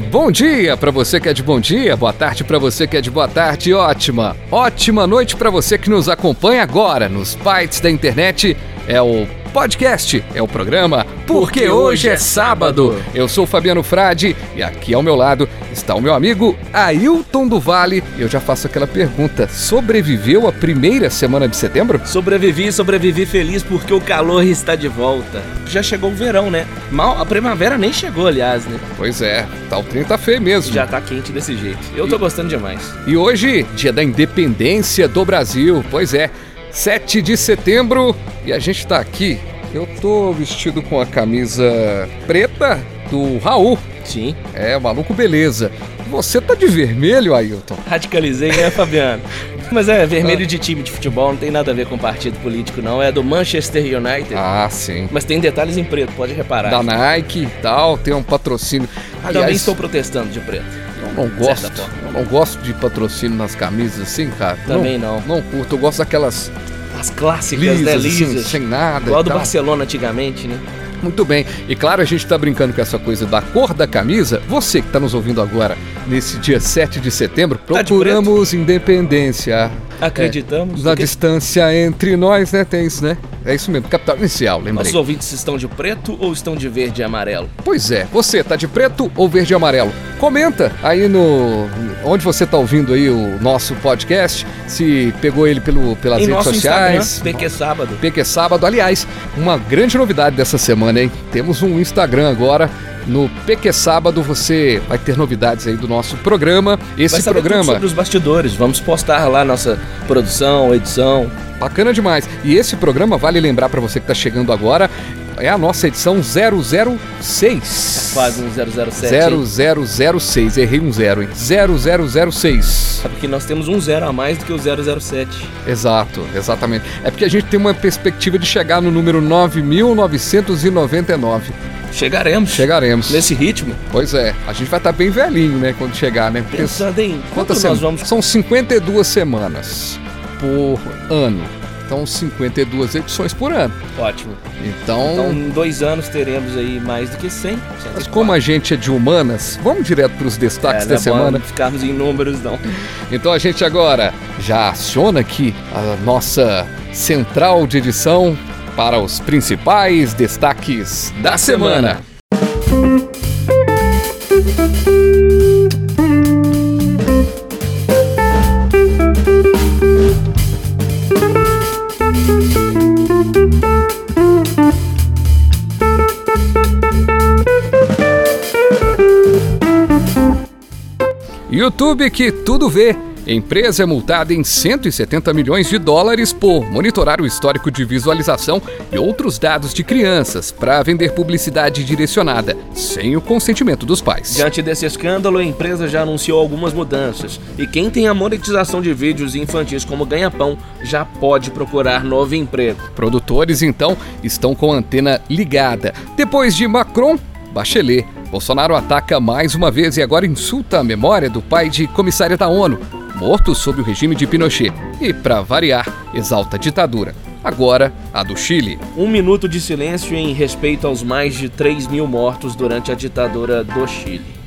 Bom dia para você que é de bom dia, boa tarde para você que é de boa tarde, ótima, ótima noite para você que nos acompanha agora nos bytes da internet. É o podcast, é o programa Porque Hoje é Sábado. Eu sou o Fabiano Frade e aqui ao meu lado está o meu amigo Ailton do Vale. Eu já faço aquela pergunta: sobreviveu a primeira semana de setembro? Sobrevivi, sobrevivi feliz porque o calor está de volta. Já chegou o verão, né? Mal, a primavera nem chegou, aliás, né? Pois é, tá o trem tá feio mesmo. Já tá quente desse jeito. Eu tô gostando demais. E hoje, dia da independência do Brasil. Pois é, 7 de setembro e a gente tá aqui. Eu tô vestido com a camisa preta do Raul. Sim. É, maluco beleza. Você tá de vermelho, Ailton? Radicalizei, né, Fabiano? Mas é vermelho de time de futebol, não tem nada a ver com partido político, não. É do Manchester United. Ah, sim. Mas tem detalhes em preto, pode reparar. Da Nike e tal, tem um patrocínio. Também Aliás, estou protestando de preto. não gosto. não gosto de patrocínio nas camisas assim, cara. Também não. Não curto. Eu gosto daquelas As clássicas, lisas, né? assim, Lisas. sem nada. Igual do tal. Barcelona antigamente, né? Muito bem. E claro, a gente tá brincando com essa coisa da cor da camisa. Você que tá nos ouvindo agora, nesse dia 7 de setembro, Tá de procuramos independência. Acreditamos. Na Porque distância entre nós, né? Tem isso, né? É isso mesmo. Capital inicial, lembrei. Nossos ouvintes estão de preto ou estão de verde e amarelo? Pois é, você tá de preto ou verde e amarelo? Comenta aí no onde você tá ouvindo aí o nosso podcast, se pegou ele pelo, pelas em redes sociais. Instagram, PQ Sábado. PQ Sábado. Aliás, uma grande novidade dessa semana, hein? Temos um Instagram agora. No PQ Sábado você vai ter novidades aí do nosso programa. Esse programa, sobre os bastidores. Vamos postar lá nossa produção, edição. bacana demais. E esse programa, vale lembrar pra você que tá chegando agora, é a nossa edição 006. Quase um 007. hein? 0006, errei um zero, hein? 0006. Sabe que nós temos um zero a mais do que o 007. Exato, exatamente. É porque a gente tem uma perspectiva de chegar no número 9999. Chegaremos. Chegaremos. Nesse ritmo. Pois é, a gente vai estar bem velhinho, né, quando chegar, né? Porque Pensando em quanto quantas nós semanas? vamos... São 52 semanas por ano. Então, 52 edições por ano. Ótimo. Então, Então, em dois anos teremos aí mais do que 100. mas como a gente é de humanas, vamos direto para os destaques é, da não é bom semana. ficarmos em números, não. Então a gente agora já aciona aqui a nossa central de edição para os principais destaques da, semana. YouTube que tudo vê. Empresa é multada em 170 milhões de dólares por monitorar o histórico de visualização e outros dados de crianças para vender publicidade direcionada, sem o consentimento dos pais. Diante desse escândalo, a empresa já anunciou algumas mudanças. E quem tem a monetização de vídeos infantis como ganha-pão já pode procurar novo emprego. Produtores, então, estão com a antena ligada. Depois de Macron, Bachelet. Bolsonaro ataca mais uma vez e agora insulta a memória do pai de comissária da ONU, morto sob o regime de Pinochet. E, para variar, exalta a ditadura. Agora, a do Chile. Um minuto de silêncio em respeito aos mais de 3 mil mortos durante a ditadura do Chile.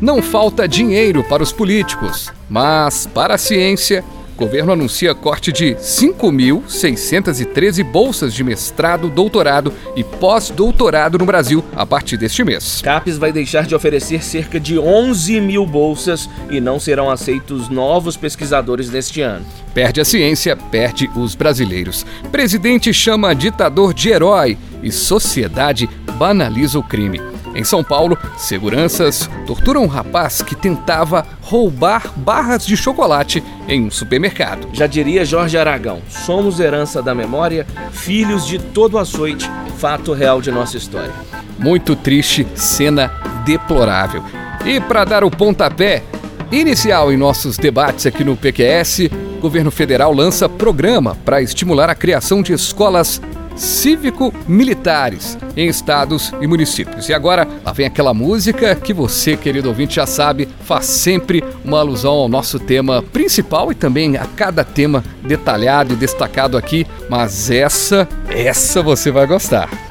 Não falta dinheiro para os políticos, mas para a ciência, o governo anuncia corte de 5.613 bolsas de mestrado, doutorado e pós-doutorado no Brasil a partir deste mês. CAPES vai deixar de oferecer cerca de 11 mil bolsas e não serão aceitos novos pesquisadores neste ano. Perde a ciência, perde os brasileiros. Presidente chama ditador de herói e sociedade banaliza o crime. Em São Paulo, seguranças torturam um rapaz que tentava roubar barras de chocolate em um supermercado. Já diria Jorge Aragão: somos herança da memória, filhos de todo açoite, fato real de nossa história. Muito triste, cena deplorável. E para dar o pontapé inicial em nossos debates aqui no PQS, o governo federal lança programa para estimular a criação de escolas cívico-militares em estados e municípios. E agora, lá vem aquela música que você, querido ouvinte, já sabe, faz sempre uma alusão ao nosso tema principal e também a cada tema detalhado e destacado aqui, mas essa, essa você vai gostar.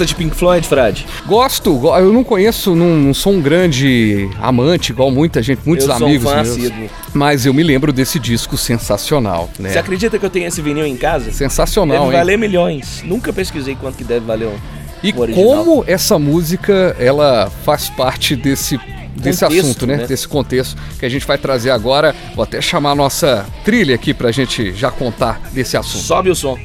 Gosta de Pink Floyd, Fred? Gosto, eu não conheço, não, não sou um grande amante, igual muita gente, muitos eu amigos sou um meus. Mas eu me lembro desse disco sensacional, né? Você acredita que eu tenho esse vinil em casa? Sensacional, deve hein? valer milhões. Nunca pesquisei quanto que deve valer um E como essa música, ela faz parte desse desse Contexto, assunto, né? né? Desse contexto que a gente vai trazer agora. Vou até chamar a nossa trilha aqui pra gente já contar desse assunto. Sobe o som.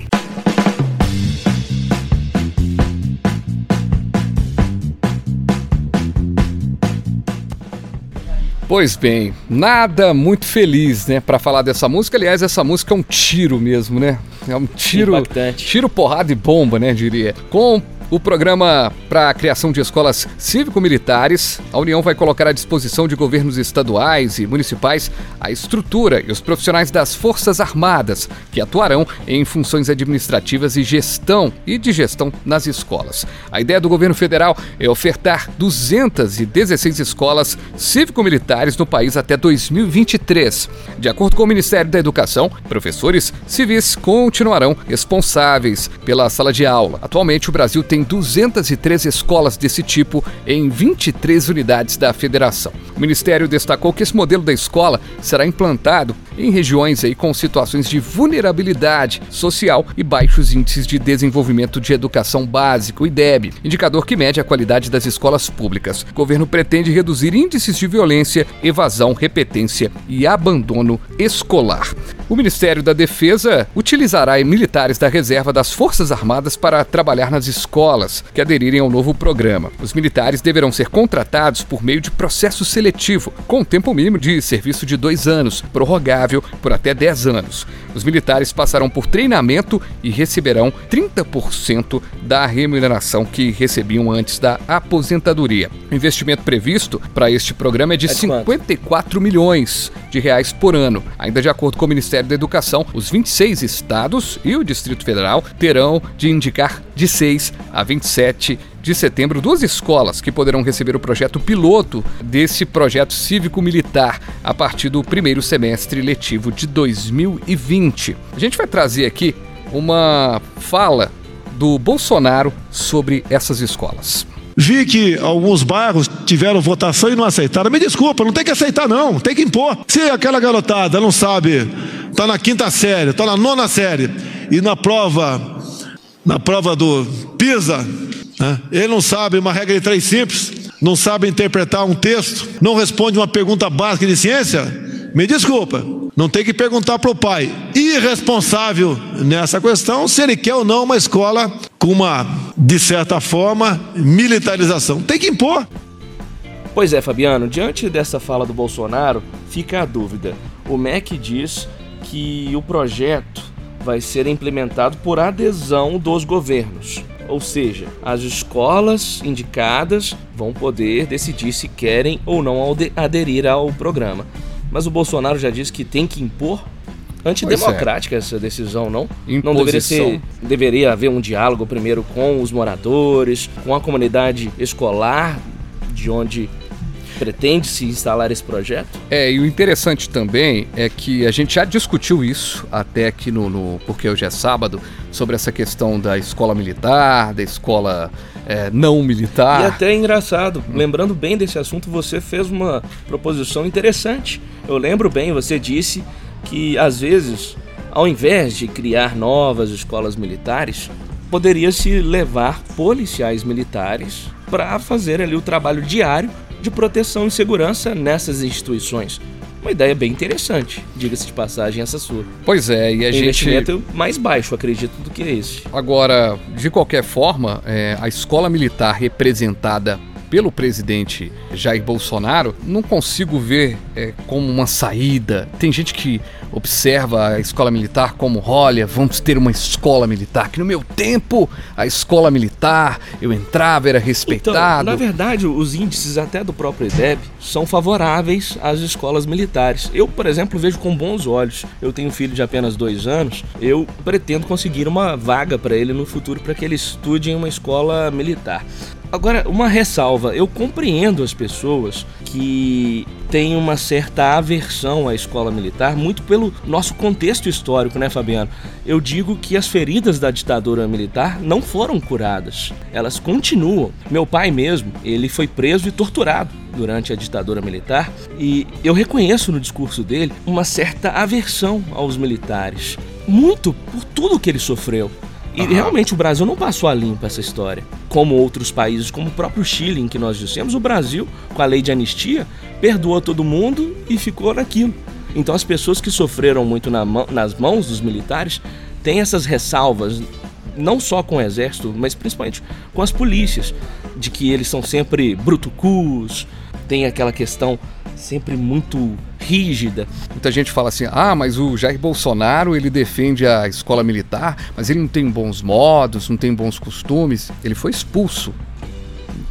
Pois bem, nada muito feliz, né, Pra falar dessa música. Aliás, essa música é um tiro mesmo, né? É um tiro, Impactante. tiro, porrada e bomba, né, diria. Com o programa para a criação de escolas cívico-militares, a União vai colocar à disposição de governos estaduais e municipais a estrutura e os profissionais das Forças Armadas que atuarão em funções administrativas e gestão e de gestão nas escolas. A ideia do governo federal é ofertar 216 escolas cívico-militares no país até 2023. De acordo com o Ministério da Educação, professores civis continuarão responsáveis pela sala de aula. Atualmente, o Brasil tem 203 escolas desse tipo em 23 unidades da federação. O Ministério destacou que esse modelo da escola será implantado em regiões aí com situações de vulnerabilidade social e baixos índices de desenvolvimento de educação básico, IDEB, indicador que mede a qualidade das escolas públicas. O governo pretende reduzir índices de violência, evasão, repetência e abandono escolar. O Ministério da Defesa utilizará militares da reserva das Forças Armadas para trabalhar nas escolas que aderirem ao novo programa. Os militares deverão ser contratados por meio de processo seletivo, com tempo mínimo de serviço de dois anos, prorrogável por até 10 anos. Os militares passarão por treinamento e receberão 30% da remuneração que recebiam antes da aposentadoria. O investimento previsto para este programa é de É de quanto? 54 milhões de reais por ano. Ainda de acordo com o Ministério da Educação, os 26 estados e o Distrito Federal terão de indicar de 6 a 27 de setembro duas escolas que poderão receber o projeto piloto desse projeto cívico-militar a partir do primeiro semestre letivo de 2020. A gente vai trazer aqui uma fala do Bolsonaro sobre essas escolas. Vi que alguns bairros tiveram votação e não aceitaram. Me desculpa, não tem que aceitar, não, tem que impor. Se aquela garotada não sabe, está na quinta série, está na nona série, e na prova, na prova do PISA, né, ele não sabe uma regra de três simples, não sabe interpretar um texto, não responde uma pergunta básica de ciência, me desculpa, não tem que perguntar para o pai, irresponsável nessa questão, se ele quer ou não uma escola com uma, de certa forma, militarização. Tem que impor. Pois é, Fabiano, diante dessa fala do Bolsonaro, fica a dúvida. O MEC diz que o projeto vai ser implementado por adesão dos governos. Ou seja, as escolas indicadas vão poder decidir se querem ou não ade- aderir ao programa. Mas o Bolsonaro já disse que tem que impor. Antidemocrática é. essa decisão, não? Imposição. Não deveria ser. Deveria haver um diálogo primeiro com os moradores, com a comunidade escolar, de onde pretende se instalar esse projeto? É, e o interessante também é que a gente já discutiu isso até aqui no, no porque hoje é sábado, sobre essa questão da escola militar, da escola é, não militar. E até é engraçado, lembrando bem desse assunto, você fez uma proposição interessante. Eu lembro bem, você disse que às vezes, ao invés de criar novas escolas militares, poderia se levar policiais militares para fazer ali o trabalho diário de proteção e segurança nessas instituições. Uma ideia bem interessante, diga-se de passagem, essa sua. Pois é, e a gente. Investimento mais baixo, acredito, do que esse. Agora, de qualquer forma, é, a escola militar representada pelo presidente Jair Bolsonaro, não consigo ver é, como uma saída. Tem gente que observa a escola militar como, olha, vamos ter uma escola militar, que no meu tempo a escola militar, eu entrava, era respeitado. Então, na verdade, os índices até do próprio IDEB são favoráveis às escolas militares. Eu, por exemplo, vejo com bons olhos. Eu tenho um filho de apenas dois anos, eu pretendo conseguir uma vaga para ele no futuro para que ele estude em uma escola militar. Agora, uma ressalva: eu compreendo as pessoas que têm uma certa aversão à escola militar, muito pelo nosso contexto histórico, né, Fabiano? Eu digo que as feridas da ditadura militar não foram curadas, elas continuam. Meu pai mesmo, ele foi preso e torturado durante a ditadura militar e eu reconheço no discurso dele uma certa aversão aos militares, muito por tudo que ele sofreu. E uhum. realmente o Brasil não passou a limpo essa história. Como outros países, como o próprio Chile, em que nós dissemos, o Brasil, com a lei de anistia, perdoou todo mundo e ficou naquilo. Então as pessoas que sofreram muito na mão, nas mãos dos militares têm essas ressalvas, não só com o exército, mas principalmente com as polícias, de que eles são sempre brutucus, tem aquela questão sempre muito rígida. Muita gente fala assim: ah, mas o Jair Bolsonaro ele defende a escola militar, mas ele não tem bons modos, não tem bons costumes. Ele foi expulso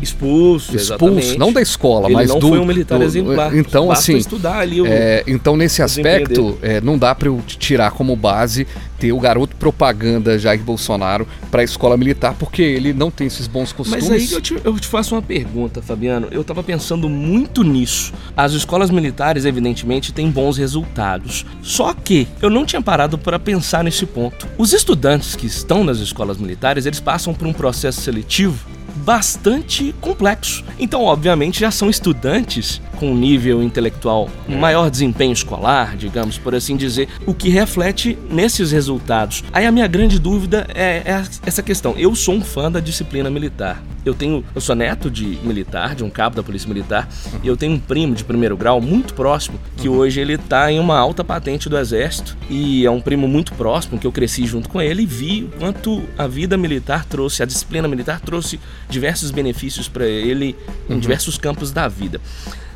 expulso, expulso, não da escola, ele mas não do, foi um militar do, exemplar. Então Basta assim, estudar ali o, é, então nesse aspecto é, não dá para eu tirar como base ter o garoto propaganda Jair Bolsonaro para a escola militar porque ele não tem esses bons costumes. Mas aí eu te, eu te faço uma pergunta, Fabiano. Eu estava pensando muito nisso. As escolas militares, evidentemente, têm bons resultados. Só que eu não tinha parado para pensar nesse ponto. Os estudantes que estão nas escolas militares, eles passam por um processo seletivo bastante complexo. Então, obviamente, já são estudantes com um nível intelectual, um maior desempenho escolar, digamos, por assim dizer, o que reflete nesses resultados. Aí a minha grande dúvida é, é essa questão. Eu sou um fã da disciplina militar. Eu tenho, eu sou neto de militar, de um cabo da Polícia Militar, e eu tenho um primo de primeiro grau muito próximo, que uhum. hoje ele está em uma alta patente do Exército, e é um primo muito próximo, que eu cresci junto com ele e vi o quanto a vida militar trouxe, a disciplina militar trouxe diversos benefícios para ele em uhum. diversos campos da vida.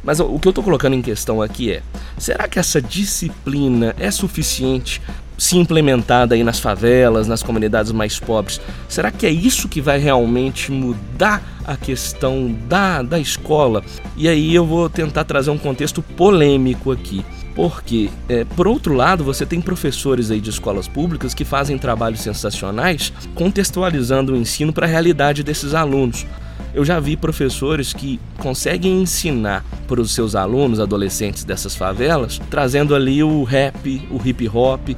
Mas o que eu estou colocando em questão aqui é: será que essa disciplina é suficiente se implementada aí nas favelas, nas comunidades mais pobres? Será que é isso que vai realmente mudar a questão da, da escola? E aí eu vou tentar trazer um contexto polêmico aqui. Porque, é, por outro lado, você tem professores aí de escolas públicas que fazem trabalhos sensacionais contextualizando o ensino para a realidade desses alunos. Eu já vi professores que conseguem ensinar para os seus alunos, adolescentes dessas favelas, trazendo ali o rap, o hip hop,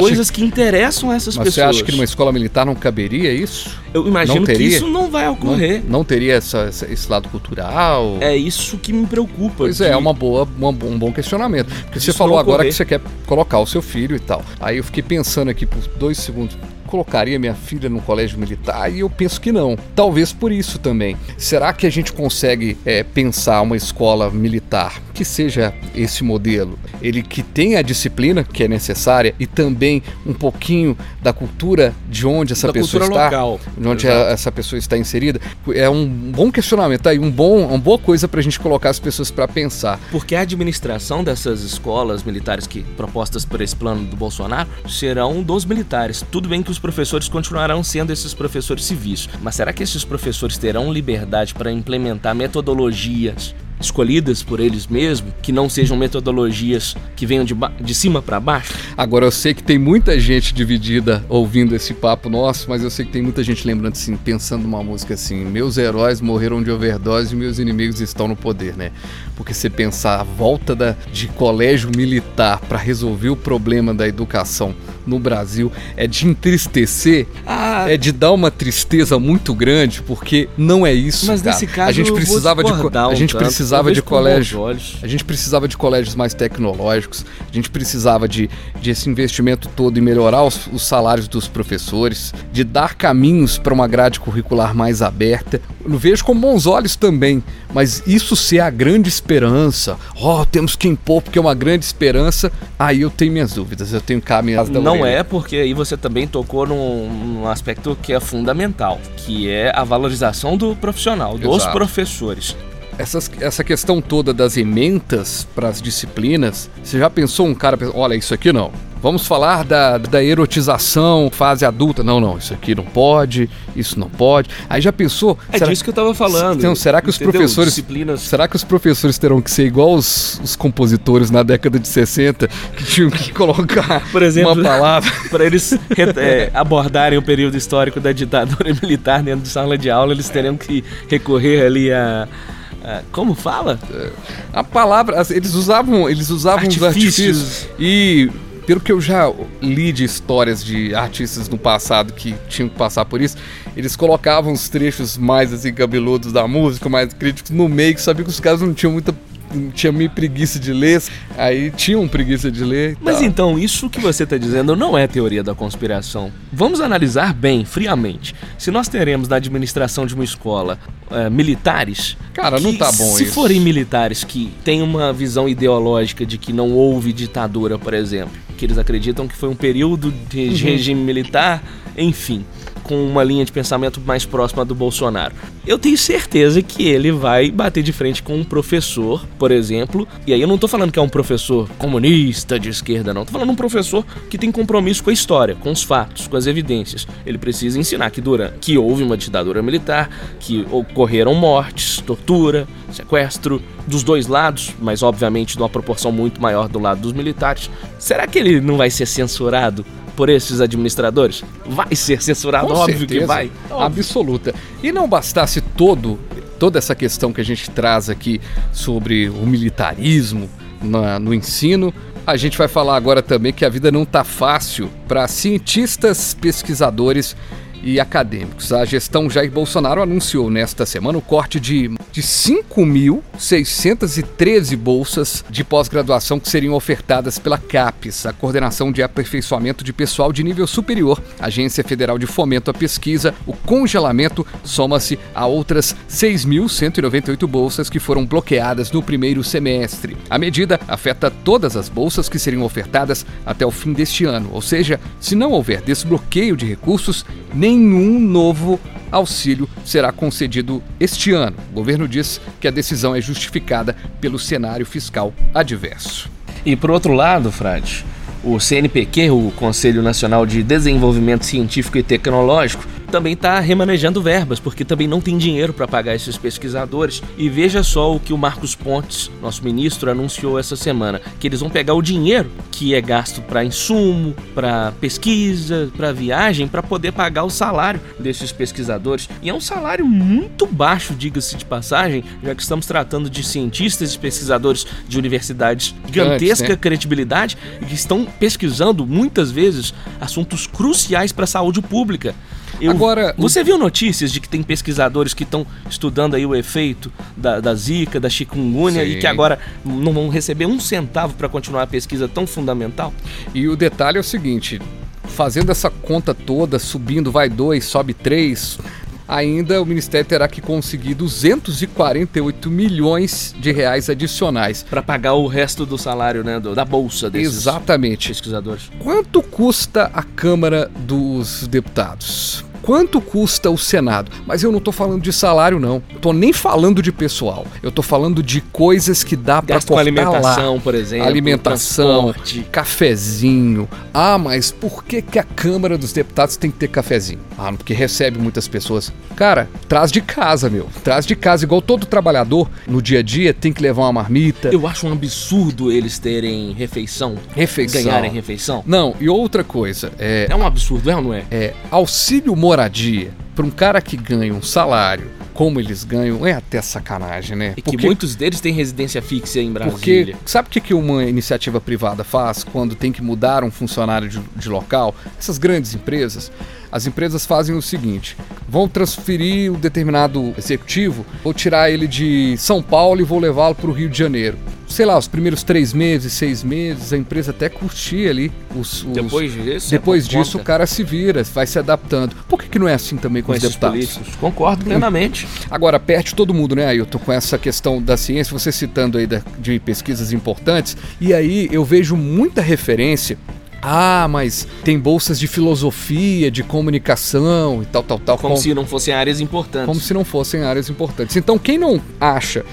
coisas que, que interessam essas mas pessoas. Você acha que numa escola militar não caberia isso? Eu imagino que isso não vai ocorrer. Não, não teria essa, esse lado cultural? É isso que me preocupa. Pois é, é uma boa, uma, um bom questionamento. Porque você falou agora que você quer colocar o seu filho e tal. Aí eu fiquei pensando aqui por dois segundos colocaria minha filha no colégio militar? E eu penso que não. Talvez por isso também. Será que a gente consegue é, pensar uma escola militar que seja esse modelo? Ele que tenha a disciplina que é necessária e também um pouquinho da cultura de onde essa da pessoa está, local. de onde essa pessoa está inserida. É um bom questionamento, aí um bom, uma boa coisa para a gente colocar as pessoas para pensar. Porque a administração dessas escolas militares que propostas por esse plano do Bolsonaro serão dos militares. Tudo bem que os professores continuarão sendo esses professores civis. Mas será que esses professores terão liberdade para implementar metodologias escolhidas por eles mesmos, que não sejam metodologias que venham de, de cima para baixo? Agora eu sei que tem muita gente dividida ouvindo esse papo nosso, mas eu sei que tem muita gente lembrando assim, pensando numa música assim: meus heróis morreram de overdose e meus inimigos estão no poder, né? Porque você pensar a volta da, de colégio militar para resolver o problema da educação no Brasil é de entristecer, ah, é de dar uma tristeza muito grande, porque não é isso. Mas cara. nesse caso, a gente precisava de a gente precisava de colégio, a gente precisava de colégios mais tecnológicos, a gente precisava de, de esse investimento todo e melhorar os, os salários dos professores, de dar caminhos para uma grade curricular mais aberta. Eu vejo com bons olhos também, mas isso ser a grande esperança, oh, temos que impor porque é uma grande esperança, aí eu tenho minhas dúvidas, eu tenho cá minhas Não orelha. é porque aí você também tocou num, num, aspecto que é fundamental, que é a valorização do profissional, dos Exato. professores. Essas, essa questão toda das ementas para as disciplinas, você já pensou um cara, olha, isso aqui não, Vamos falar da, da erotização, fase adulta. Não, não, isso aqui não pode, isso não pode. Aí já pensou? É será, disso que eu tava falando. Então, será que os entendeu? professores. Disciplinas... Será que os professores terão que ser igual os, os compositores na década de 60, que tinham que colocar Por exemplo, uma palavra? para eles é, abordarem o período histórico da ditadura militar dentro de sala de aula, eles teriam que recorrer ali a. como fala? A palavra, eles usavam, eles usavam artifícios. os artifícios e pelo que eu já li de histórias de artistas no passado que tinham que passar por isso, eles colocavam os trechos mais assim cabeludos da música, mais críticos no meio, que sabia que os caras não tinham muita tinha meio preguiça de ler, aí tinham preguiça de ler. Mas tal. então, isso que você está dizendo não é teoria da conspiração. Vamos analisar bem, friamente. Se nós teremos na administração de uma escola é, militares. Cara, que, não tá bom se isso. forem militares que têm uma visão ideológica de que não houve ditadura, por exemplo, que eles acreditam que foi um período de uhum. regime militar, enfim com uma linha de pensamento mais próxima do Bolsonaro. Eu tenho certeza que ele vai bater de frente com um professor, por exemplo, e aí eu não tô falando que é um professor comunista de esquerda, não. Tô falando um professor que tem compromisso com a história, com os fatos, com as evidências. Ele precisa ensinar que durante que houve uma ditadura militar, que ocorreram mortes, tortura, sequestro dos dois lados, mas obviamente numa proporção muito maior do lado dos militares. Será que ele não vai ser censurado por esses administradores? Vai ser censurado, Com óbvio certeza, que vai. Óbvio. Absoluta. E não bastasse todo toda essa questão que a gente traz aqui sobre o militarismo na, no ensino, a gente vai falar agora também que a vida não está fácil para cientistas, pesquisadores e acadêmicos. A gestão Jair Bolsonaro anunciou nesta semana o corte de, de 5.613 bolsas de pós-graduação que seriam ofertadas pela CAPES, a Coordenação de Aperfeiçoamento de Pessoal de Nível Superior, Agência Federal de Fomento à Pesquisa. O congelamento soma-se a outras 6.198 bolsas que foram bloqueadas no primeiro semestre. A medida afeta todas as bolsas que seriam ofertadas até o fim deste ano, ou seja, se não houver desbloqueio de recursos, nem nenhum novo auxílio será concedido este ano. O governo diz que a decisão é justificada pelo cenário fiscal adverso. E por outro lado, Frade, o CNPq, o Conselho Nacional de Desenvolvimento Científico e Tecnológico, também está remanejando verbas, porque também não tem dinheiro para pagar esses pesquisadores. E veja só o que o Marcos Pontes, nosso ministro, anunciou essa semana: que eles vão pegar o dinheiro que é gasto para insumo, para pesquisa, para viagem, para poder pagar o salário desses pesquisadores. E é um salário muito baixo, diga-se de passagem, já que estamos tratando de cientistas e pesquisadores de universidades de gigantesca né? credibilidade e que estão pesquisando muitas vezes assuntos cruciais para a saúde pública. Eu, Agora, você viu notícias de que tem pesquisadores que estão estudando aí o efeito da, da zika, da chikungunya Sim. e que agora não vão receber um centavo para continuar a pesquisa tão fundamental? E o detalhe é o seguinte: fazendo essa conta toda, subindo, vai dois, sobe três, ainda o Ministério terá que conseguir 248 milhões de reais adicionais. Para pagar o resto do salário, né, do, da bolsa desses Exatamente. pesquisadores. Quanto custa a Câmara dos Deputados? Quanto custa o Senado. Mas eu não tô falando de salário, não. Tô nem falando de pessoal. Eu tô falando de coisas que dá com cortar alimentação, lá. por exemplo. Alimentação, transporte. cafezinho. Ah, mas por que, que a Câmara dos Deputados tem que ter cafezinho? Ah, porque recebe muitas pessoas. Cara, traz de casa, meu. Traz de casa, igual todo trabalhador no dia a dia tem que levar uma marmita. Eu acho um absurdo eles terem refeição. Refeição. Ganharem refeição. Não, e outra coisa, é, É um absurdo, é ou não é? é auxílio moradia para um cara que ganha um salário como eles ganham é até sacanagem, né? E que muitos deles têm residência fixa em porque Brasília. sabe o que, que uma iniciativa privada faz quando tem que mudar um funcionário de, de local? Essas grandes empresas, as empresas fazem o seguinte: vão transferir um determinado executivo, vou tirar ele de São Paulo e vou levá-lo para o Rio de Janeiro. Sei lá, os primeiros três meses, seis meses, a empresa até curtia ali os, os- Depois disso, depois é disso, o cara se vira, vai se adaptando. Por que, que não é assim também com, com os esses deputados? políticos. Concordo plenamente. Agora, perde todo mundo, né, Ailton, com essa questão da ciência, você citando aí da- de pesquisas importantes, e aí eu vejo muita referência. Ah, mas tem bolsas de filosofia, de comunicação e tal, tal, tal. Como com- se não fossem áreas importantes. como se não fossem áreas importantes. Então, quem não acha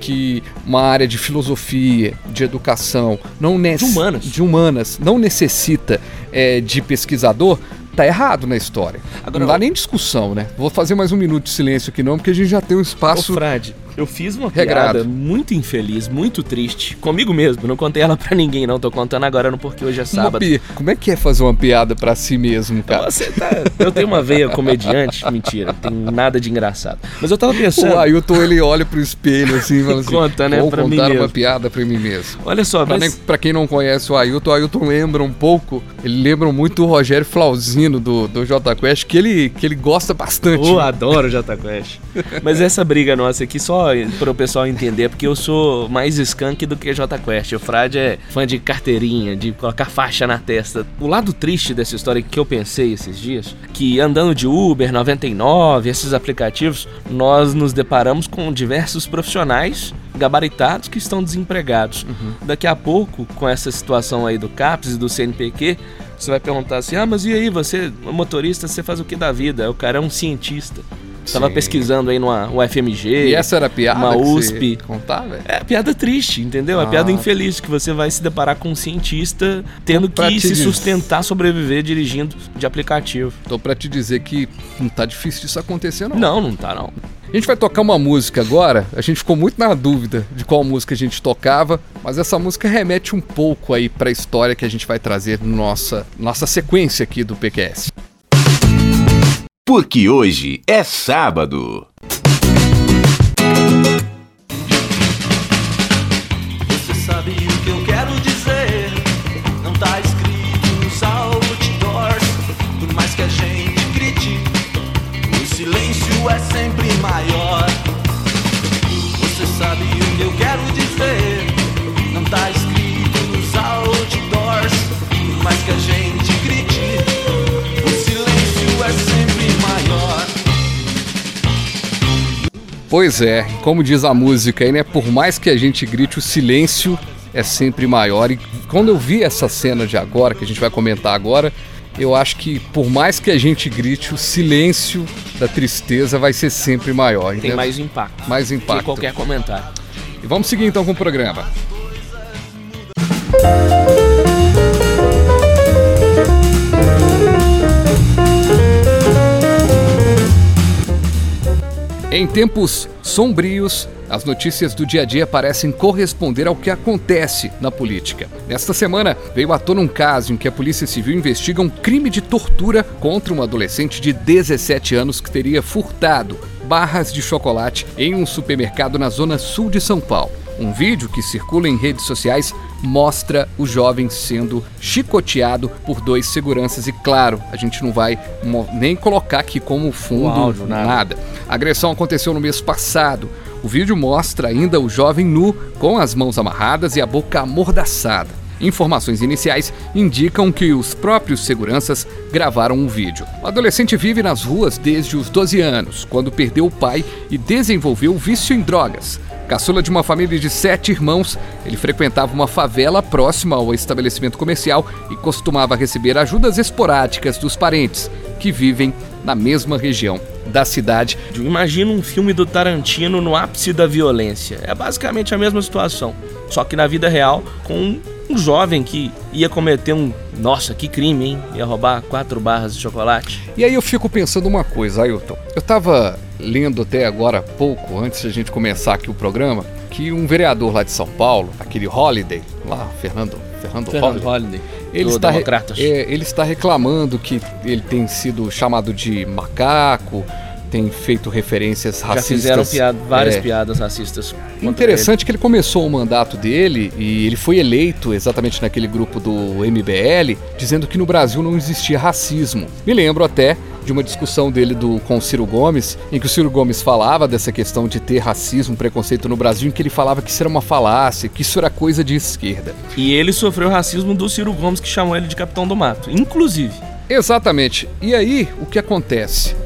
que uma área de filosofia, de educação, não De humanas. de humanas não necessita é, de pesquisador, tá errado na história. Agora, não dá nem discussão, né? Vou fazer mais um minuto de silêncio aqui não, porque a gente já tem um Ô, espaço Frade, eu fiz uma Regrado. piada muito infeliz, muito triste, comigo mesmo. Não contei ela pra ninguém, não. Tô contando agora no porque hoje é sábado. pi... Como é que é fazer uma piada pra si mesmo, cara? Você tá... Eu tenho uma veia comediante. Mentira, não tem nada de engraçado. Mas eu tava pensando. O Ailton, ele olha pro espelho assim e fala assim, Conta, né, vou pra mim contar uma mesmo." piada pra mim mesmo. Olha só, Pra, mas... nem- pra quem não conhece o Ailton, o Ailton lembra um pouco, ele lembra muito o Rogério Flauzino do, do Jota Quest, que ele, que ele gosta bastante. Eu adoro o Jota Quest. Mas essa briga nossa aqui, só para o pessoal entender, porque eu sou mais skunk do que Jota Quest. O Frade é fã de carteirinha, de colocar faixa na testa. O lado triste dessa história que eu pensei esses dias, que andando de Uber, 99, esses aplicativos, nós nos deparamos com diversos profissionais gabaritados que estão desempregados. Daqui a pouco, com essa situação aí do CAPS e do CNPq, você vai perguntar assim: ah, mas e aí, você, motorista, você faz o que da vida? O cara é um cientista. Tava Sim. pesquisando aí numa UFMG. E essa era a piada uma USP. você contava? É piada triste, entendeu? É Ah. piada infeliz que você vai se deparar com um cientista tendo que se sustentar, sobreviver dirigindo de aplicativo. Tô pra te dizer que não tá difícil disso acontecer, não. Não, não tá não. A gente vai tocar uma música agora. A gente ficou muito na dúvida de qual música a gente tocava, mas essa música remete um pouco aí pra história que a gente vai trazer no nossa, nossa sequência aqui do PQS. Porque hoje é sábado. Pois é, como diz a música aí, né? Por mais que a gente grite, o silêncio é sempre maior. E quando eu vi essa cena de agora, que a gente vai comentar agora, eu acho que por mais que a gente grite, o silêncio da tristeza vai ser sempre maior. Tem mais impacto. Mais Que impacto. qualquer comentário. E vamos seguir então com o programa. Em tempos sombrios, as notícias do dia a dia parecem corresponder ao que acontece na política. Nesta semana, veio à tona um caso em que a Polícia Civil investiga um crime de tortura contra um adolescente de 17 anos que teria furtado barras de chocolate em um supermercado na zona sul de São Paulo. Um vídeo que circula em redes sociais mostra o jovem sendo chicoteado por dois seguranças e claro, a gente não vai nem colocar aqui como fundo O áudio, nada. nada. A agressão aconteceu no mês passado. O vídeo mostra ainda o jovem nu, com as mãos amarradas e a boca amordaçada. Informações iniciais indicam que os próprios seguranças gravaram um vídeo. O adolescente vive nas ruas desde os 12 anos, quando perdeu o pai e desenvolveu vício em drogas. Caçula de uma família de sete irmãos, ele frequentava uma favela próxima ao estabelecimento comercial e costumava receber ajudas esporádicas dos parentes, que vivem na mesma região da cidade. Imagina um filme do Tarantino no ápice da violência. É basicamente a mesma situação, só que na vida real com um jovem que ia cometer um. Nossa, que crime, hein? Ia roubar quatro barras de chocolate. E aí eu fico pensando uma coisa, Ailton. Eu tava lendo até agora pouco, antes de a gente começar aqui o programa, que um vereador lá de São Paulo, aquele Holiday, lá, Fernando, Fernando, Fernando Holiday, Holliday. ele está, é, ele está reclamando que ele tem sido chamado de macaco, tem feito referências Já racistas. fizeram piada, várias é, piadas racistas. Interessante que ele começou o mandato dele e ele foi eleito exatamente naquele grupo do MBL, dizendo que no Brasil não existia racismo. Me lembro até de uma discussão dele do, com o Ciro Gomes, em que o Ciro Gomes falava dessa questão de ter racismo, preconceito no Brasil, em que ele falava que isso era uma falácia, que isso era coisa de esquerda. E ele sofreu racismo do Ciro Gomes, que chamou ele de Capitão do Mato. Inclusive. Exatamente. E aí, o que acontece?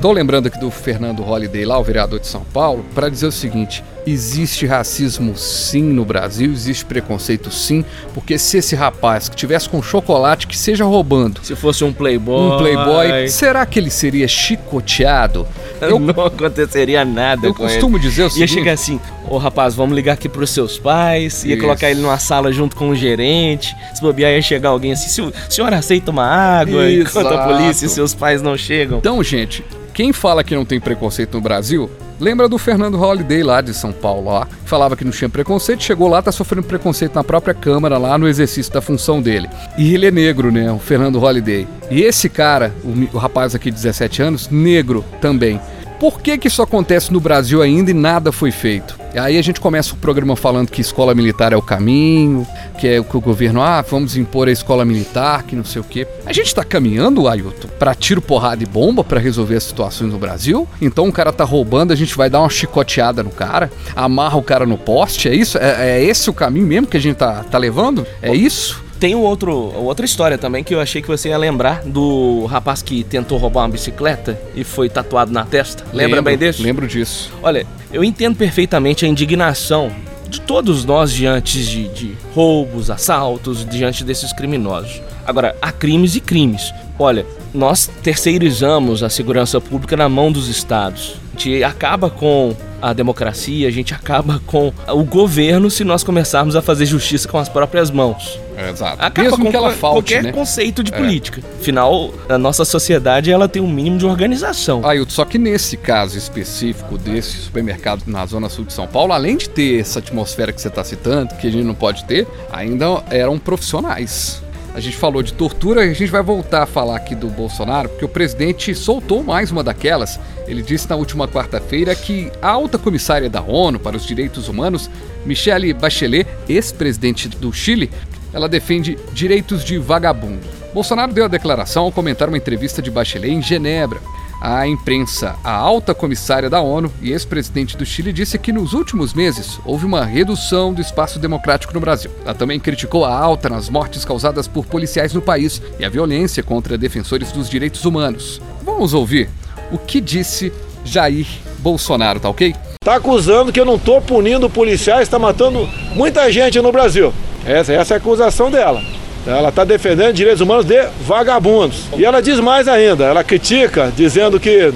Tô lembrando aqui do Fernando Holliday lá, o vereador de São Paulo, para dizer o seguinte: existe racismo sim no Brasil, existe preconceito sim, porque se esse rapaz que tivesse com chocolate que seja roubando Se fosse um playboy. um playboy, será que ele seria chicoteado? Eu, não aconteceria nada eu com ele. costumo dizer o Ia seguinte, chegar assim, ô rapaz, vamos ligar aqui pros seus pais, ia Isso. colocar ele numa sala junto com o gerente, se bobear ia chegar alguém assim, "Se o senhor aceita uma água enquanto a Exato. polícia e seus pais não chegam. Então, gente, quem fala que não tem preconceito no Brasil, lembra do Fernando Holliday lá de São Paulo, que falava que não tinha preconceito, chegou lá, tá sofrendo preconceito na própria Câmara, lá no exercício da função dele. E ele é negro, né, o Fernando Holliday. E esse cara, o, o rapaz aqui de 17 anos, negro também. Por que, que isso acontece no Brasil ainda e nada foi feito? Aí a gente começa o programa falando que escola militar é o caminho, que é o que o governo, ah, vamos impor a escola militar, que não sei o quê. A gente tá caminhando, Ailton, pra tiro, porrada e bomba pra resolver as situações no Brasil? Então o cara tá roubando, a gente vai dar uma chicoteada no cara, amarra o cara no poste, é isso? É, é esse o caminho mesmo que a gente tá, tá levando? É isso? Tem um outro, outra história também que eu achei que você ia lembrar do rapaz que tentou roubar uma bicicleta e foi tatuado na testa. Lembra Lembro, bem disso? Lembro disso. Olha, eu entendo perfeitamente a indignação de todos nós diante de, de roubos, assaltos, diante desses criminosos. Agora, há crimes e crimes. Olha, nós terceirizamos a segurança pública na mão dos estados. A gente acaba com a democracia, a gente acaba com o governo se nós começarmos a fazer justiça com as próprias mãos. Exato. Acaba Mesmo com que ela falte, qualquer né? conceito de É. política. Afinal, a nossa sociedade ela tem um mínimo de organização. Ailton, só que nesse caso específico desse supermercado na zona sul de São Paulo, além de ter essa atmosfera que você está citando, que a gente não pode ter, ainda eram profissionais. A gente falou de tortura, a gente vai voltar a falar aqui do Bolsonaro, porque o presidente soltou mais uma daquelas. Ele disse na última quarta-feira que a alta comissária da ONU para os Direitos Humanos, Michelle Bachelet, ex-presidente do Chile, ela defende direitos de vagabundo. Bolsonaro deu a declaração ao comentar uma entrevista de Bachelet em Genebra. A imprensa, a alta comissária da ONU e ex-presidente do Chile disse que nos últimos meses houve uma redução do espaço democrático no Brasil. Ela também criticou a alta nas mortes causadas por policiais no país e a violência contra defensores dos direitos humanos. Vamos ouvir o que disse Jair Bolsonaro, tá ok? Tá acusando que eu não tô punindo policiais, está matando muita gente no Brasil. Essa, essa é a acusação dela. Ela está defendendo direitos humanos de vagabundos. E ela diz mais ainda, ela critica, dizendo que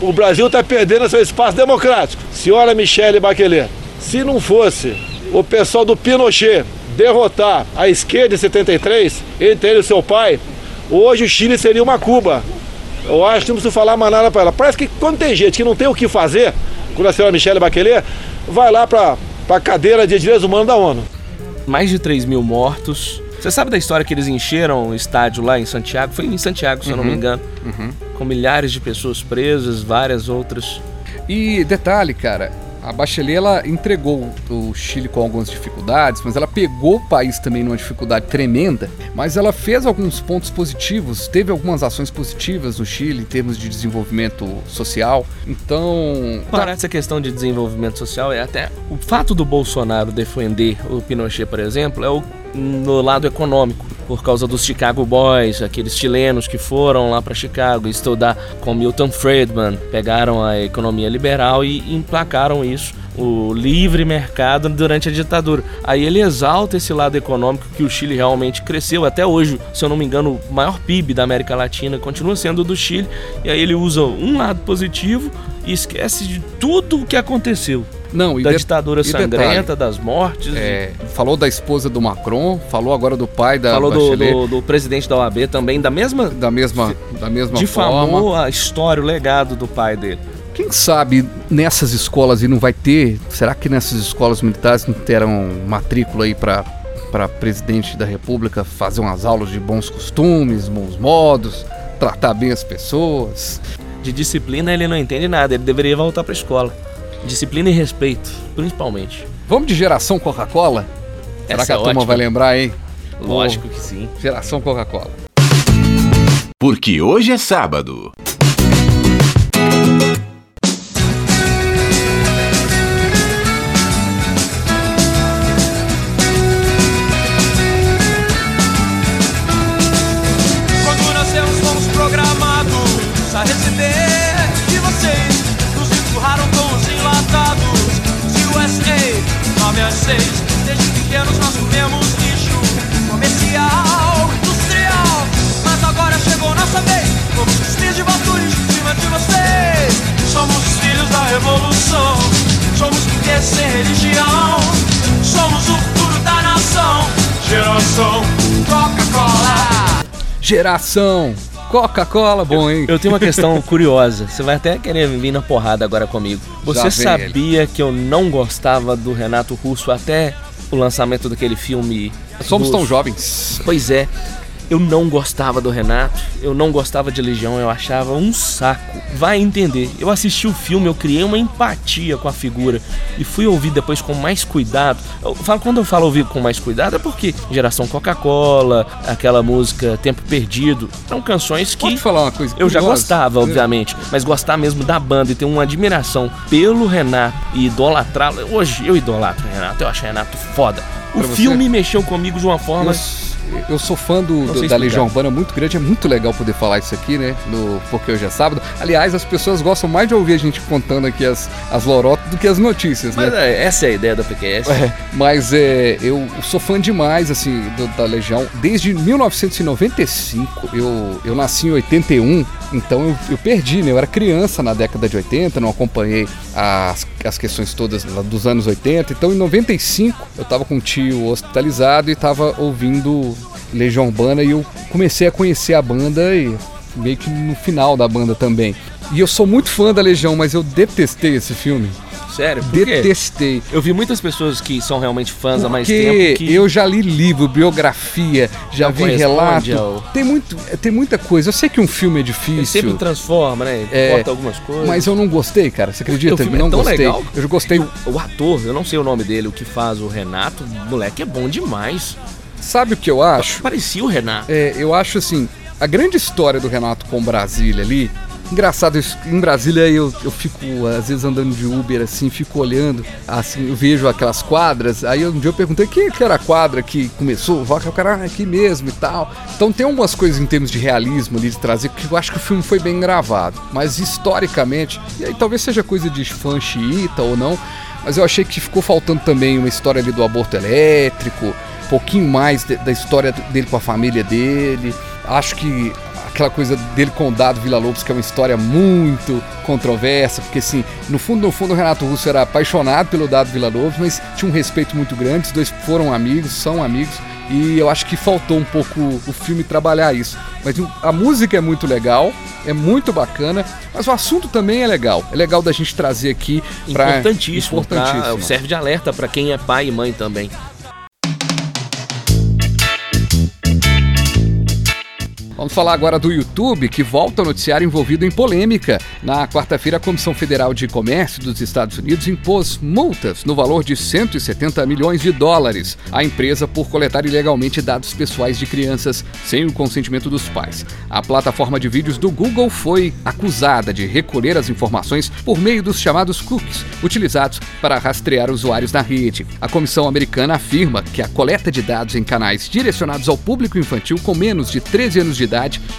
o, Brasil está perdendo seu espaço democrático. Senhora Michele Bachelet, se não fosse o pessoal do Pinochet derrotar a esquerda em 73, entre ele e seu pai, hoje o Chile seria uma Cuba. Eu acho que não preciso falar mais nada para ela. Parece que quando tem gente que não tem o que fazer, quando a senhora Michele Bachelet vai lá para a cadeira de direitos humanos da ONU. mais de 3 mil mortos. Você sabe da história que eles encheram o estádio lá em Santiago? Foi em Santiago, se eu não me engano. Com milhares de pessoas presas, várias outras. E detalhe, cara, a Bachelet ela entregou o Chile com algumas dificuldades, mas ela pegou o país também numa dificuldade tremenda, mas ela fez alguns pontos positivos, teve algumas ações positivas no Chile em termos de desenvolvimento social. Então, tá- Para essa questão de desenvolvimento social, é até o fato do Bolsonaro defender o Pinochet, por exemplo, é o no lado econômico, por causa dos Chicago Boys, aqueles chilenos que foram lá para Chicago estudar com Milton Friedman, pegaram a economia liberal e emplacaram isso o livre mercado durante a ditadura. Aí ele exalta esse lado econômico que o Chile realmente cresceu. Até hoje, se eu não me engano, o maior PIB da América Latina continua sendo do Chile. E aí ele usa um lado positivo e esquece de tudo o que aconteceu. Não, da de- ditadura sangrenta, detalhe, das mortes. é, falou da esposa do Macron, falou agora do pai da falou do, do, do presidente da OAB também, da mesma. da mesma, da mesma forma. Difamou a história, o legado do pai dele. Quem sabe nessas escolas e não vai ter? Será que nessas escolas militares não terão matrícula aí para para presidente da República fazer umas aulas de bons costumes, bons modos, tratar bem as pessoas? De disciplina ele não entende nada, ele deveria voltar pra escola. Disciplina e respeito, principalmente. Vamos de geração Coca-Cola? Será que a é turma ótima. vai lembrar, hein? Lógico que sim. Geração Coca-Cola. Porque hoje é sábado. Nossa vez. Filhos de Valturis em cima de vocês. Somos os filhos da revolução. Somos porque sem religião. Somos o futuro da nação. Geração Coca-Cola. Geração Coca-Cola, bom, hein? Eu tenho uma questão curiosa. Você vai até querer vir na porrada agora comigo. Você sabia que eu não gostava do Renato Russo até o lançamento daquele filme? Somos russo? tão jovens. Pois é. Eu não gostava do Renato, eu não gostava de Legião, eu achava um saco. Vai entender. Eu assisti o filme, eu criei uma empatia com a figura e fui ouvir depois com mais cuidado. Eu falo, quando eu falo ouvir com mais cuidado é porque geração Coca-Cola, aquela música Tempo Perdido, são canções que Pode falar uma coisa eu já gostava, obviamente, mas gostar mesmo da banda e ter uma admiração pelo Renato e idolatrá-lo. Hoje eu idolatro o Renato, eu acho o Renato foda. O Pra você? filme mexeu comigo de uma forma. Eu sou fã do, do- da explicar. Legião Urbana muito grande, é muito legal poder falar isso aqui, né? No Porque Hoje é Sábado. Aliás, as pessoas gostam mais de ouvir a gente contando aqui as, as lorotas do que as notícias, né? Mas é, essa é a ideia da PQS. É, mas é, eu sou fã demais assim do- da Legião desde 1995. Eu, eu nasci em 81, então eu, eu perdi, né? Eu era criança na década de 80, não acompanhei as, as questões todas dos anos 80. Então em 95 eu tava com um tio hospitalizado e tava ouvindo Legião Urbana e eu comecei a conhecer a banda e meio que no final da banda também. E eu sou muito fã da Legião, mas eu detestei esse filme. Sério? Por quê? Detestei. Eu vi muitas pessoas que são realmente fãs há mais Porque tempo que eu já li livro, biografia, já Não vi relato. ao- Tem, muito, tem muita coisa. Eu sei que um filme é ele difícil. sempre transforma, né? É, Corta algumas coisas. Mas eu não gostei, cara. Você acredita? O filme não é gostei. legal. Eu gostei. O ator, eu não sei o nome dele, o que faz o Renato, o moleque é bom demais. Sabe o que eu acho? Parecia o Renato. É, eu acho assim, a grande história do Renato com Brasília ali. Engraçado, em Brasília eu, eu fico, às vezes, andando de Uber assim, fico olhando, assim, eu vejo aquelas quadras. Aí um dia eu perguntei que, que era a quadra que começou, o cara ah, aqui mesmo e tal. Então tem algumas coisas em termos de realismo ali de trazer, que eu acho que o filme foi bem gravado. Mas historicamente, e aí talvez seja coisa de fã xiita ou não, mas eu achei que ficou faltando também uma história ali do aborto elétrico, um pouquinho mais de- da história dele com a família dele. Acho que aquela coisa dele com o Dado Vila Lobos, que é uma história muito controversa, porque assim, no fundo, no fundo, o Renato Russo era apaixonado pelo Dado Vila Lobos, mas tinha um respeito muito grande, os dois foram amigos, são amigos, e eu acho que faltou um pouco o filme trabalhar isso. Mas a música é muito legal, é muito bacana, mas o assunto também é legal. É legal da gente trazer aqui pra... Importantíssimo. pra- Importantíssimo. serve de alerta pra quem é pai e mãe também. Vamos falar agora do YouTube, que volta a noticiário envolvido em polêmica. Na quarta-feira, a Comissão Federal de Comércio dos Estados Unidos impôs multas no valor de 170 milhões de dólares à empresa por coletar ilegalmente dados pessoais de crianças sem o consentimento dos pais. A plataforma de vídeos do Google foi acusada de recolher as informações por meio dos chamados cookies, utilizados para rastrear usuários na rede. A Comissão Americana afirma que a coleta de dados em canais direcionados ao público infantil com menos de 13 anos de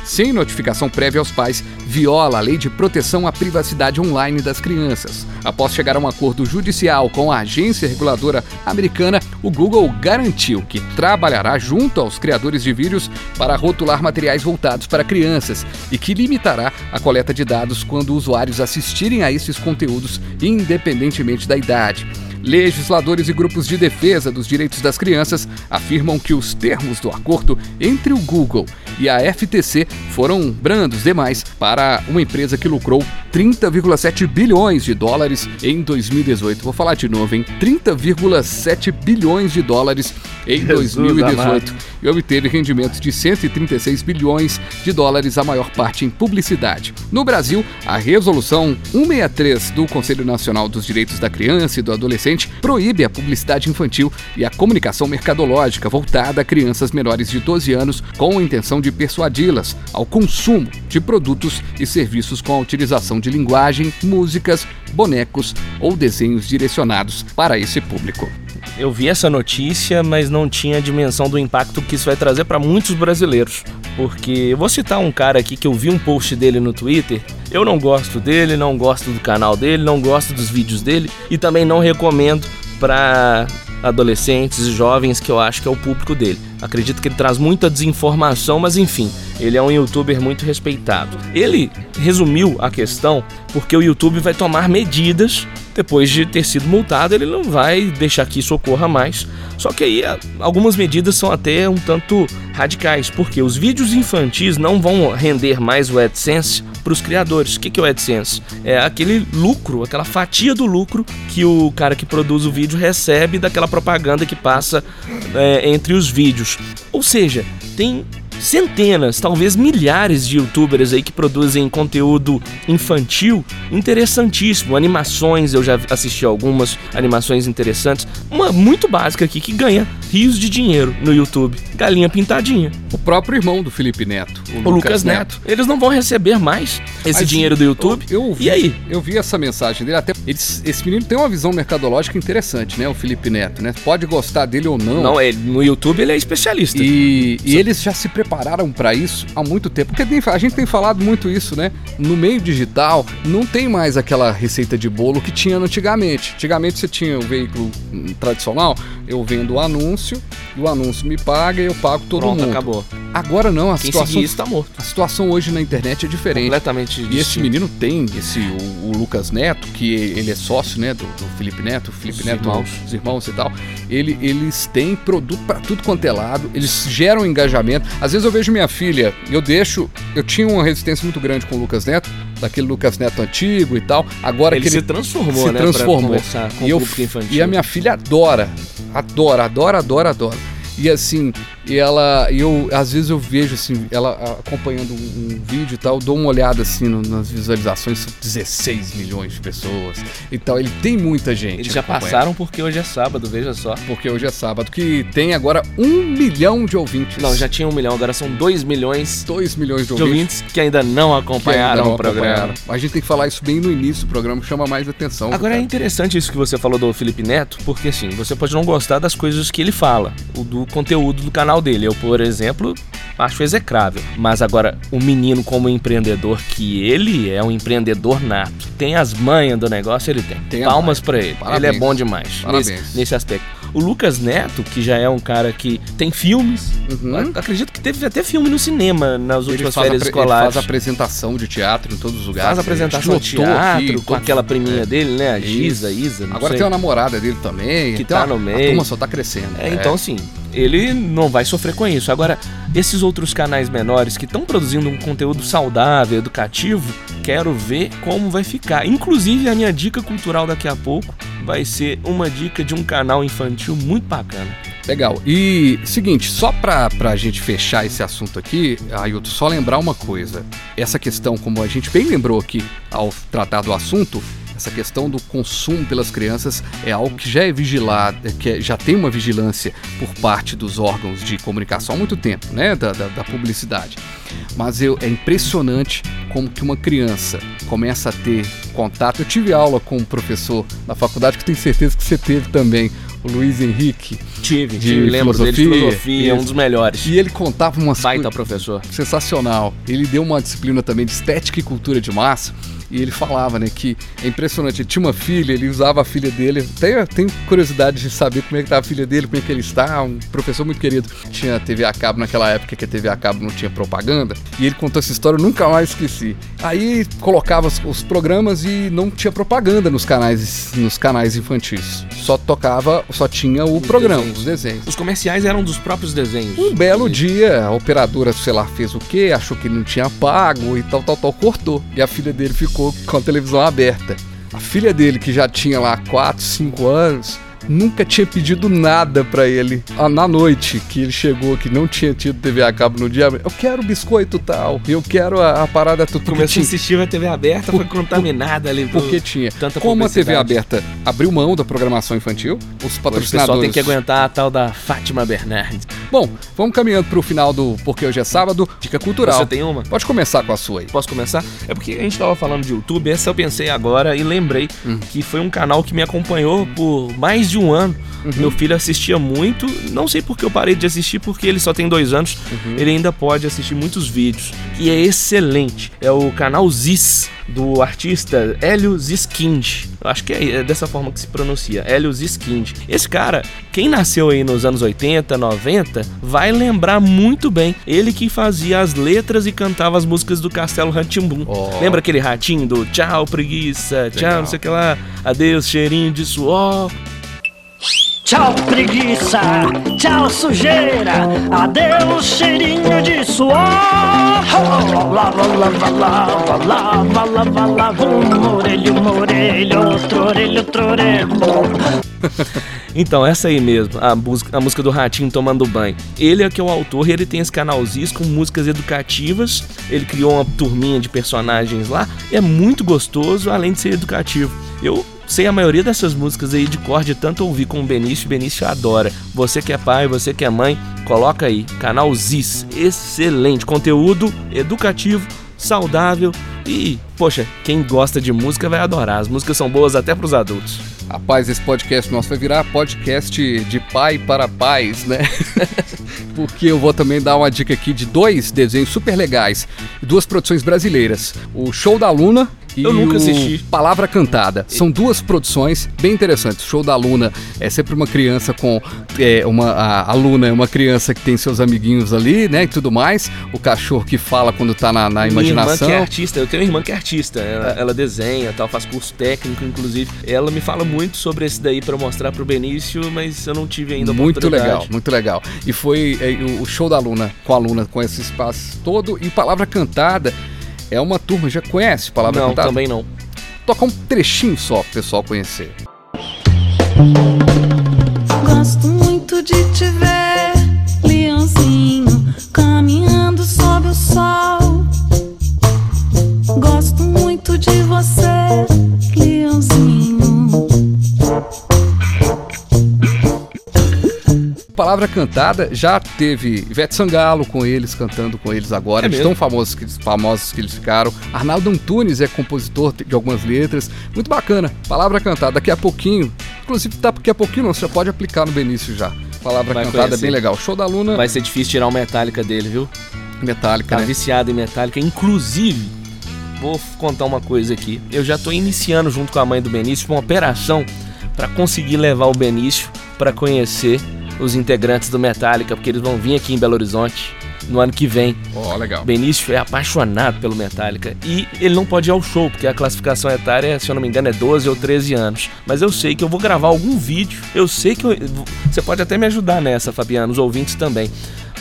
sem notificação prévia aos pais, viola a lei de proteção à privacidade online das crianças. Após chegar a um acordo judicial com a agência reguladora americana, o Google garantiu que trabalhará junto aos criadores de vídeos para rotular materiais voltados para crianças e que limitará a coleta de dados quando usuários assistirem a esses conteúdos, independentemente da idade. Legisladores e grupos de defesa dos direitos das crianças afirmam que os termos do acordo entre o Google e a FTC foram brandos demais para uma empresa que lucrou 30,7 bilhões de dólares em 2018. Vou falar de novo, hein? 30,7 bilhões de dólares em Jesus 2018 amado. e obteve rendimentos de 136 bilhões de dólares, a maior parte em publicidade. No Brasil, a resolução 163 do Conselho Nacional dos Direitos da Criança e do Adolescente proíbe a publicidade infantil e a comunicação mercadológica voltada a crianças menores de 12 anos com a intenção de persuadi-las ao consumo de produtos e serviços com a utilização de linguagem, músicas, bonecos ou desenhos direcionados para esse público. Eu vi essa notícia, mas não tinha a dimensão do impacto que isso vai trazer para muitos brasileiros. Porque eu vou citar um cara aqui que eu vi um post dele no Twitter. Eu não gosto dele, não gosto do canal dele, não gosto dos vídeos dele e também não recomendo para adolescentes e jovens que eu acho que é o público dele. Acredito que ele traz muita desinformação, mas enfim, ele é um youtuber muito respeitado. Ele resumiu a questão porque o YouTube vai tomar medidas depois de ter sido multado, ele não vai deixar que isso ocorra mais. Só que aí algumas medidas são até um tanto radicais, porque os vídeos infantis não vão render mais o AdSense para os criadores. O que, é o AdSense? É aquele lucro, aquela fatia do lucro que o cara que produz o vídeo recebe daquela propaganda que passa é, entre os vídeos. Ou seja, tem centenas, talvez milhares de youtubers aí que produzem conteúdo infantil interessantíssimo, animações, eu já assisti algumas animações interessantes, uma muito básica aqui que ganha rios de dinheiro no YouTube, Galinha Pintadinha. O próprio irmão do Felipe Neto, o, o Lucas, Lucas Neto. Neto. Eles não vão receber mais esse Mas, dinheiro do YouTube. Eu, eu vi, e aí? Eu vi essa mensagem dele, até eles, esse menino tem uma visão mercadológica interessante, né, o Felipe Neto, né? Pode gostar dele ou não. Não, ele, no YouTube ele é especialista. E, e eles já se prepararam para isso há muito tempo. Porque a gente tem falado muito isso, né? No meio digital, não tem mais aquela receita de bolo que tinha antigamente. Antigamente você tinha o veículo tradicional, eu vendo o anúncio, e o anúncio me paga e eu pago todo Pronto, mundo. acabou. Agora não, a Quem situação está morto. A situação hoje na internet é diferente. Completamente E distinto. esse menino tem esse o, o, Lucas Neto, que ele é sócio, né, do, do Felipe Neto, Felipe os Neto, irmãos. os irmãos e tal. Ele, eles têm produto para tudo quanto é lado, eles geram engajamento. Às vezes eu vejo minha filha, eu deixo, eu tinha uma resistência muito grande com o Lucas Neto, daquele Lucas Neto antigo e tal. Agora ele que se ele transformou, se né? transformou. Com e, eu, infantil. e a minha filha adora, adora, adora, adora, adora. E assim, e ela, eu às vezes eu vejo assim, ela acompanhando um, um vídeo e tal, dou uma olhada assim no, nas visualizações, são 16 milhões de pessoas e tal. Ele tem muita gente. Eles já passaram porque hoje é sábado, veja só. Porque hoje é sábado, que tem agora um milhão de ouvintes. Não, já tinha um milhão, agora são dois milhões. Dois milhões de de ouvintes. ouvintes que ainda não acompanharam não o programa. acompanharam. A gente tem que falar isso bem no início do programa, que chama mais atenção. Agora é cara. interessante isso que você falou do Felipe Neto, porque assim, você pode não gostar das coisas que ele fala, o do conteúdo do canal dele. Eu, por exemplo, acho execrável. Mas agora, o menino como empreendedor que ele é um empreendedor nato, tem as manhas do negócio, ele tem. Tem a Palmas pra ele. Parabéns. Ele é bom demais Parabéns. nesse, nesse aspecto. O Lucas Neto, que já é um cara que tem filmes, Uhum. ac- acredito que teve até filme no cinema nas últimas férias apre- ele escolares. faz apresentação de teatro em todos os lugares. Faz apresentação A de teatro aqui, com aquela priminha é. dele, né? A Giza, Isso. Isa, Agora sei. tem a namorada dele também. Que então tá a- no A meio. turma só tá crescendo. É, então assim, ele não vai sofrer com isso. Agora, esses outros canais menores que estão produzindo um conteúdo saudável, educativo, quero ver como vai ficar. Inclusive, a minha dica cultural daqui a pouco vai ser uma dica de um canal infantil muito bacana. Legal. E seguinte, só pra, pra gente fechar esse assunto aqui, Ailton, só lembrar uma coisa. Essa questão, como a gente bem lembrou aqui ao tratar do assunto, essa questão do consumo pelas crianças é algo que já é vigilado, que é- já tem uma vigilância por parte dos órgãos de comunicação há muito tempo, né? Da, da, da publicidade. Mas eu, é impressionante como que uma criança começa a ter contato. Eu tive aula com um professor na faculdade que tenho certeza que você teve também, o Luiz Henrique. Tive, De tive, lembro dele de filosofia, filosofia, é um dos melhores. E ele contava umas Baita coisas professor. sensacional. Ele deu uma disciplina também de estética e cultura de massa. E ele falava, né, que é impressionante. Ele tinha uma filha, ele usava a filha dele. Tenho, tenho curiosidade de saber como é que tá a filha dele, como é que ele está. Um professor muito querido. Tinha TV a cabo naquela época que a TV a cabo não tinha propaganda. E ele contou essa história, eu nunca mais esqueci. Aí colocava os, os programas e não tinha propaganda nos canais, nos canais infantis. Só tocava, só tinha o programa, desenhos. os desenhos. Os comerciais eram dos próprios desenhos. Um belo dia, a operadora, sei lá, fez o quê? Achou que não tinha pago e tal, tal, tal, cortou. E a filha dele ficou com a televisão aberta. A filha dele, que já tinha lá 4, 5 anos, nunca tinha pedido nada pra ele. Ah, Na noite que ele chegou, que não tinha tido TV a cabo no dia, eu quero biscoito tal, eu quero a, a parada tudo. Começou a assistir a TV aberta, Por- foi contaminada ali. por- porque tinha. tanta Como a TV aberta abriu mão da programação infantil, os Hoje o patrocinadores. pessoal tem que aguentar a tal da Fátima Bernardes. Bom, vamos caminhando pro final do Porque Hoje é Sábado, dica cultural. Você tem uma? Pode começar com a sua aí. Posso começar? É porque a gente tava falando de YouTube, essa eu pensei agora e lembrei que foi um canal que me acompanhou por mais de um ano. Meu filho assistia muito, não sei porque eu parei de assistir, porque ele só tem dois anos, ele ainda pode assistir muitos vídeos. E é excelente. É o canal Ziz, do artista Hélio Ziskind. Eu acho que é é dessa forma que se pronuncia, Hélio Ziskind. Esse cara, quem nasceu aí nos anos 80, 90, vai lembrar muito bem. Ele que fazia as letras e cantava as músicas do Castelo Ratimbum. Ó. Lembra aquele ratinho do tchau, preguiça, tchau, Legal. não sei o que lá, adeus, cheirinho de suor. Tchau, preguiça. Tchau, sujeira. Adeus, cheirinho de suor. Lava, lava, lava, lava, lava, lava. Um orelho, um orelho, outro orelho, outro orelho. Então, essa aí mesmo, a a música do Ratinho tomando banho. Ele é que é o autor e ele tem esse canalzinho com músicas educativas. Ele criou uma turminha de personagens lá. É muito gostoso, além de ser educativo. Eu sei a maioria dessas músicas aí de cor de tanto ouvir com o Benício. O Benício adora. Você que é pai, você que é mãe, coloca aí. Canal Ziz. Excelente. Conteúdo educativo, saudável e, poxa, quem gosta de música vai adorar. As músicas são boas até pros adultos. Rapaz, esse podcast nosso vai virar podcast de pai para pais, né? Porque eu vou também dar uma dica aqui de dois desenhos super legais duas produções brasileiras: o Show da Luna e Eu nunca o assisti. Palavra Cantada. São duas produções bem interessantes. O Show da Luna é sempre uma criança com é, uma a, a Luna é uma criança que tem seus amiguinhos ali, né, e tudo mais. O cachorro que fala quando tá na, na Minha irmã imaginação. que é artista, eu tenho uma irmã que é artista, ela, ela desenha, tal, faz curso técnico, inclusive. Ela me fala muito sobre esse daí pra mostrar pro Benício, mas eu não tive ainda a Muito legal, muito legal. E foi é, o- o show da Luna com a Luna, com esse espaço todo. E Palavra Cantada é uma turma, já conhece Palavra Não, Cantada? também não. Toca um trechinho só pro pessoal conhecer. Gosto muito de te ver, leãozinho, caminhando sob o sol. Gosto muito de você, leãozinho. Palavra Cantada já teve Ivete Sangalo com eles, cantando com eles agora, É de tão famosos que, eles- famosos que eles ficaram. Arnaldo Antunes é compositor de algumas letras. Muito bacana. Palavra Cantada, daqui a pouquinho. Inclusive, tá daqui a pouquinho, não, você já pode aplicar no Benício já. Palavra Vai Cantada é conhecer. bem legal. Show da Luna, Vai ser difícil tirar o Metallica dele, viu? Metallica, Tá né? viciado em Metallica. Inclusive, vou contar uma coisa aqui. Eu já tô iniciando junto com a mãe do Benício uma operação pra conseguir levar o Benício pra conhecer os integrantes do Metallica, porque eles vão vir aqui em Belo Horizonte no ano que vem. Ó, legal. Benício é apaixonado pelo Metallica e ele não pode ir ao show, porque a classificação etária, se eu não me engano, é 12 ou 13 anos. Mas eu sei que eu vou gravar algum vídeo. Eu sei que eu- você pode até me ajudar nessa, Fabiano, os ouvintes também.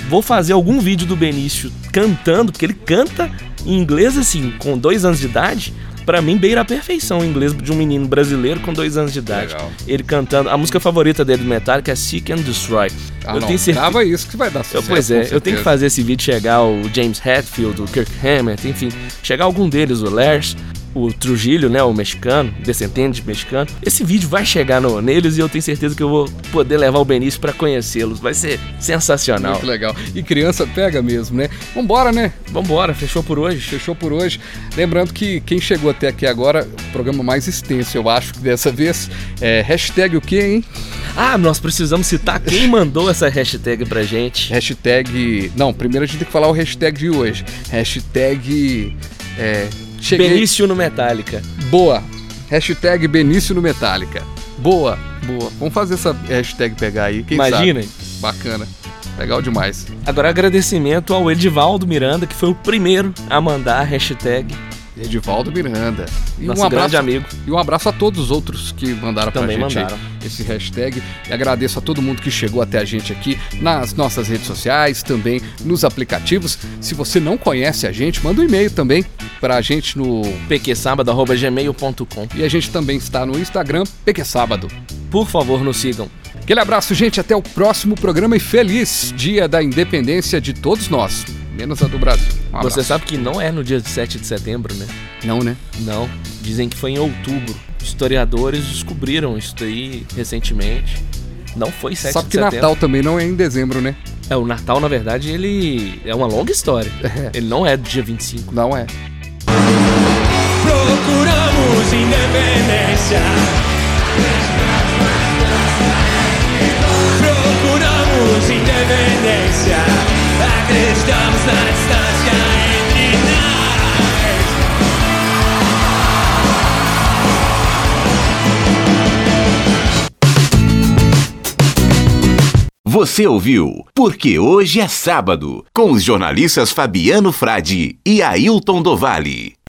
Vou fazer algum vídeo do Benício cantando, porque ele canta em inglês assim, com dois anos de idade, Pra mim, beira a perfeição o inglês de um menino brasileiro com dois anos de idade. Legal. Ele cantando. A música favorita dele do Metallica é Seek and Destroy. Ah, eu não, tenho certeza. isso que vai dar Eu, sucesso. pois com é, eu tenho que fazer esse vídeo chegar o James Hetfield, o Kirk Hammett, enfim, chegar algum deles, o Lars, o Trujillo, né, o mexicano, descendente mexicano. Esse vídeo vai chegar no, neles e eu tenho certeza que eu vou poder levar o Benício pra conhecê-los. Vai ser sensacional. Muito legal. E criança pega mesmo, né? Vambora, né? Vambora, fechou por hoje? Fechou por hoje. Lembrando que quem chegou até aqui agora, o programa mais extenso, eu acho que dessa vez. É hashtag o quê, hein? Ah, nós precisamos citar quem mandou essa hashtag pra gente. Hashtag. Não, primeiro a gente tem que falar o hashtag de hoje. Hashtag. É. Cheguei. Benício no Metallica. Boa. Hashtag Benício no Metallica. Boa, boa. Vamos fazer essa hashtag pegar aí. Quem Imaginem. sabe? Bacana. Legal demais. Agora agradecimento ao Edivaldo Miranda, que foi o primeiro a mandar a hashtag. Edivaldo Miranda. E Nosso um abraço, grande amigo. E um abraço a todos os outros que mandaram Também pra gente mandaram. esse hashtag. E agradeço a todo mundo que chegou até a gente aqui nas nossas redes sociais, também nos aplicativos. Se você não conhece a gente, manda um e-mail também pra gente no. pqsábado.gmail.com E a gente também está no Instagram, PQ Sábado. Por favor, nos sigam. Aquele abraço, gente. Até o próximo programa e feliz Dia da Independência de todos nós, menos a do Brasil. Um Você sabe que não é no dia 7 de setembro, né? Não, né? Não. Dizem que foi em outubro. Historiadores descobriram isso aí recentemente. Não foi 7 Sabe de que setembro. Natal também não é em dezembro, né? É, o Natal, na verdade, ele é uma longa história. Ele não é do dia 25. Não é. Procuramos independência. Procuramos independência. Acreditamos na distância entre nós. Você ouviu Porque Hoje é Sábado, com os jornalistas Fabiano Frade e Ailton Dovale.